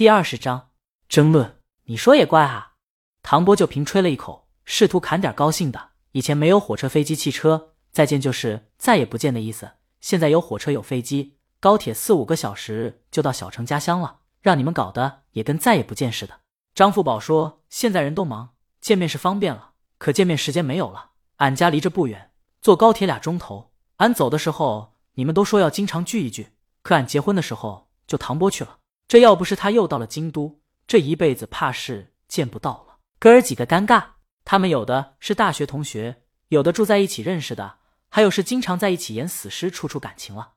第二十章争论。你说也怪啊，唐波就凭吹了一口，试图砍点高兴的。以前没有火车、飞机、汽车，再见就是再也不见的意思。现在有火车、有飞机、高铁，四五个小时就到小城家乡了，让你们搞得也跟再也不见似的。张富宝说：“现在人都忙，见面是方便了，可见面时间没有了。俺家离这不远，坐高铁俩钟头。俺走的时候，你们都说要经常聚一聚，可俺结婚的时候就唐波去了。这要不是他又到了京都，这一辈子怕是见不到了。哥儿几个尴尬，他们有的是大学同学，有的住在一起认识的，还有是经常在一起演死尸，处处感情了。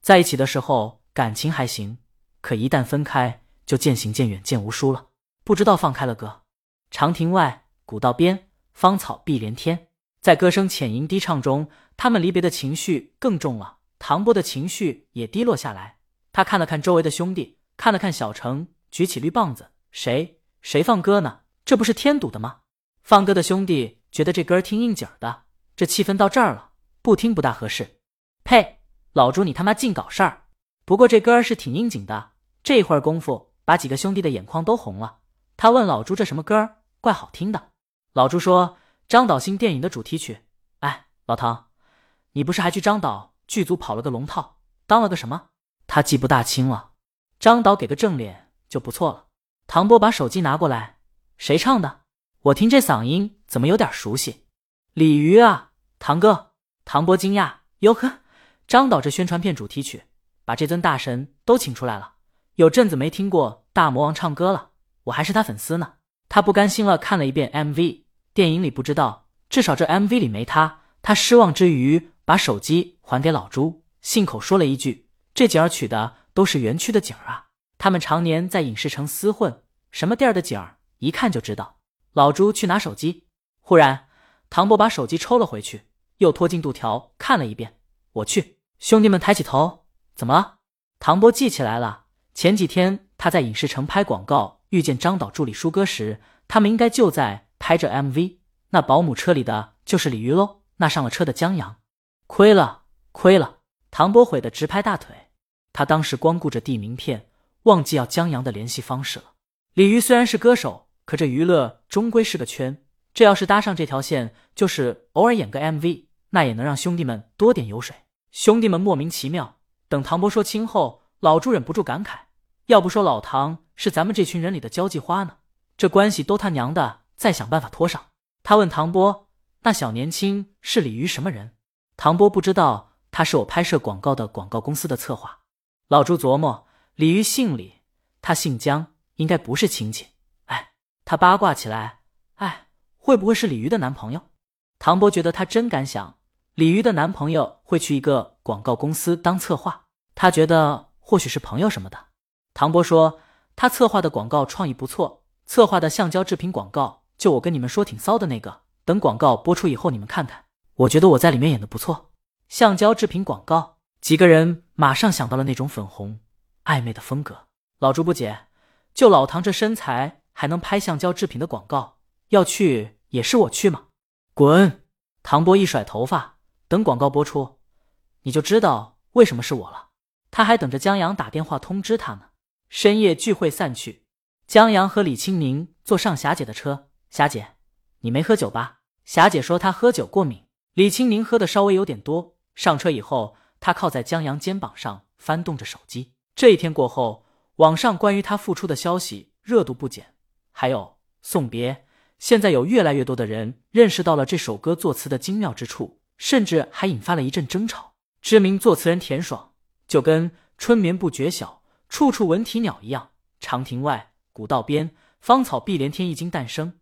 在一起的时候感情还行，可一旦分开，就渐行渐远，渐无书了。”不知道放开了哥，长亭外，古道边，芳草碧连天。在歌声浅吟低唱中，他们离别的情绪更重了。唐波的情绪也低落下来。他看了看周围的兄弟，看了看小程，举起绿棒子：“谁谁放歌呢？这不是添堵的吗？”放歌的兄弟觉得这歌挺应景的，这气氛到这儿了，不听不大合适。呸！老朱，你他妈净搞事儿！不过这歌是挺应景的，这一会儿功夫把几个兄弟的眼眶都红了。他问老朱：“这什么歌儿？怪好听的。”老朱说：“张导新电影的主题曲。”哎，老唐，你不是还去张导剧组跑了个龙套，当了个什么？他记不大清了。张导给个正脸就不错了。唐波把手机拿过来：“谁唱的？我听这嗓音怎么有点熟悉？”鲤鱼啊，唐哥。唐波惊讶：“哟呵，张导这宣传片主题曲，把这尊大神都请出来了。有阵子没听过大魔王唱歌了。”我还是他粉丝呢，他不甘心了，看了一遍 MV，电影里不知道，至少这 MV 里没他。他失望之余，把手机还给老朱，信口说了一句：“这景儿取的都是园区的景儿啊，他们常年在影视城厮混，什么地儿的景儿一看就知道。”老朱去拿手机，忽然唐波把手机抽了回去，又拖进度条看了一遍。我去，兄弟们抬起头，怎么了？唐波记起来了，前几天他在影视城拍广告。遇见张导助理舒哥时，他们应该就在拍着 MV。那保姆车里的就是李鱼喽。那上了车的江阳，亏了，亏了！唐波悔得直拍大腿。他当时光顾着递名片，忘记要江阳的联系方式了。李鱼虽然是歌手，可这娱乐终归是个圈。这要是搭上这条线，就是偶尔演个 MV，那也能让兄弟们多点油水。兄弟们莫名其妙。等唐波说清后，老朱忍不住感慨：要不说老唐。是咱们这群人里的交际花呢，这关系都他娘的再想办法拖上。他问唐波：“那小年轻是李鱼什么人？”唐波不知道，他是我拍摄广告的广告公司的策划。老朱琢磨：李鱼姓李，他姓江，应该不是亲戚。哎，他八卦起来：“哎，会不会是李鱼的男朋友？”唐波觉得他真敢想，李鱼的男朋友会去一个广告公司当策划，他觉得或许是朋友什么的。唐波说。他策划的广告创意不错，策划的橡胶制品广告，就我跟你们说挺骚的那个。等广告播出以后，你们看看，我觉得我在里面演的不错。橡胶制品广告，几个人马上想到了那种粉红暧昧的风格。老朱不解，就老唐这身材还能拍橡胶制品的广告？要去也是我去吗？滚！唐波一甩头发，等广告播出，你就知道为什么是我了。他还等着江阳打电话通知他呢。深夜聚会散去，江阳和李清明坐上霞姐的车。霞姐，你没喝酒吧？霞姐说她喝酒过敏。李清明喝的稍微有点多。上车以后，他靠在江阳肩膀上翻动着手机。这一天过后，网上关于他复出的消息热度不减。还有送别，现在有越来越多的人认识到了这首歌作词的精妙之处，甚至还引发了一阵争吵。知名作词人田爽就跟春眠不觉晓。处处闻啼鸟一样，长亭外，古道边，芳草碧连天。一经诞生，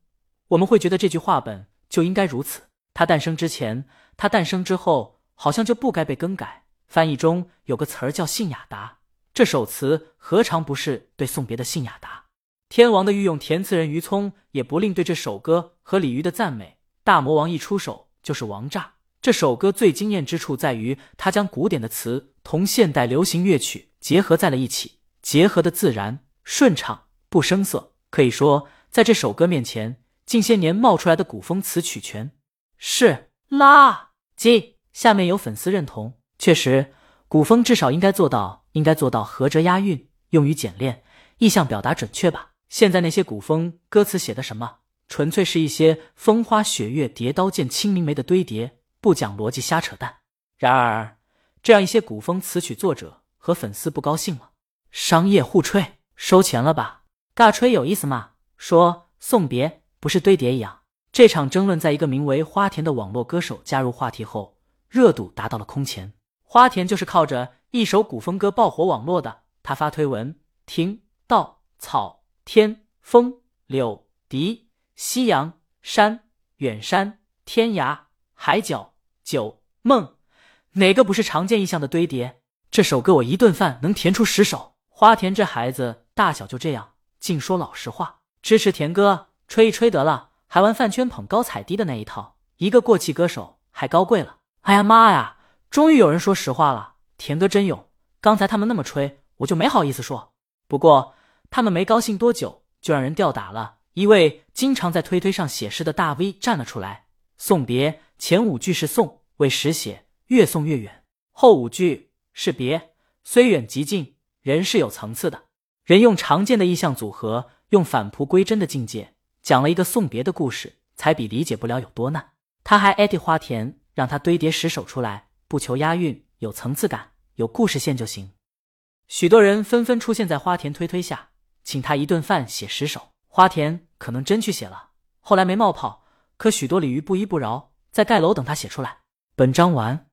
我们会觉得这句话本就应该如此。它诞生之前，它诞生之后，好像就不该被更改。翻译中有个词儿叫信雅达，这首词何尝不是对送别的信雅达？天王的御用填词人于聪也不吝对这首歌和李渔的赞美。大魔王一出手就是王炸。这首歌最惊艳之处在于，他将古典的词同现代流行乐曲结合在了一起。结合的自然顺畅不生涩，可以说在这首歌面前，近些年冒出来的古风词曲全是垃圾。下面有粉丝认同，确实，古风至少应该做到应该做到合辙押韵，用于简练，意象表达准确吧？现在那些古风歌词写的什么，纯粹是一些风花雪月叠刀剑清明梅的堆叠，不讲逻辑瞎扯淡。然而，这样一些古风词曲作者和粉丝不高兴了，商业互吹，收钱了吧？尬吹有意思吗？说送别不是堆叠一样？这场争论在一个名为花田的网络歌手加入话题后，热度达到了空前。花田就是靠着一首古风歌爆火网络的。他发推文：听到草天风柳笛夕阳山远山天涯海角酒梦，哪个不是常见意象的堆叠？这首歌我一顿饭能填出十首。花田这孩子大小就这样，净说老实话，支持田哥吹一吹得了。还玩饭圈捧高踩低的那一套，一个过气歌手还高贵了。哎呀妈呀！终于有人说实话了，田哥真勇。刚才他们那么吹，我就没好意思说。不过他们没高兴多久，就让人吊打了。一位经常在推推上写诗的大 V 站了出来，送别前五句是送，为实写，越送越远；后五句是别，虽远即近。人是有层次的，人用常见的意象组合，用返璞归真的境界。讲了一个送别的故事，才比理解不了有多难。他还艾特花田，让他堆叠十首出来，不求押韵，有层次感，有故事线就行。许多人纷纷出现在花田推推下，请他一顿饭写十首。花田可能真去写了，后来没冒泡。可许多鲤鱼不依不饶，在盖楼等他写出来。本章完。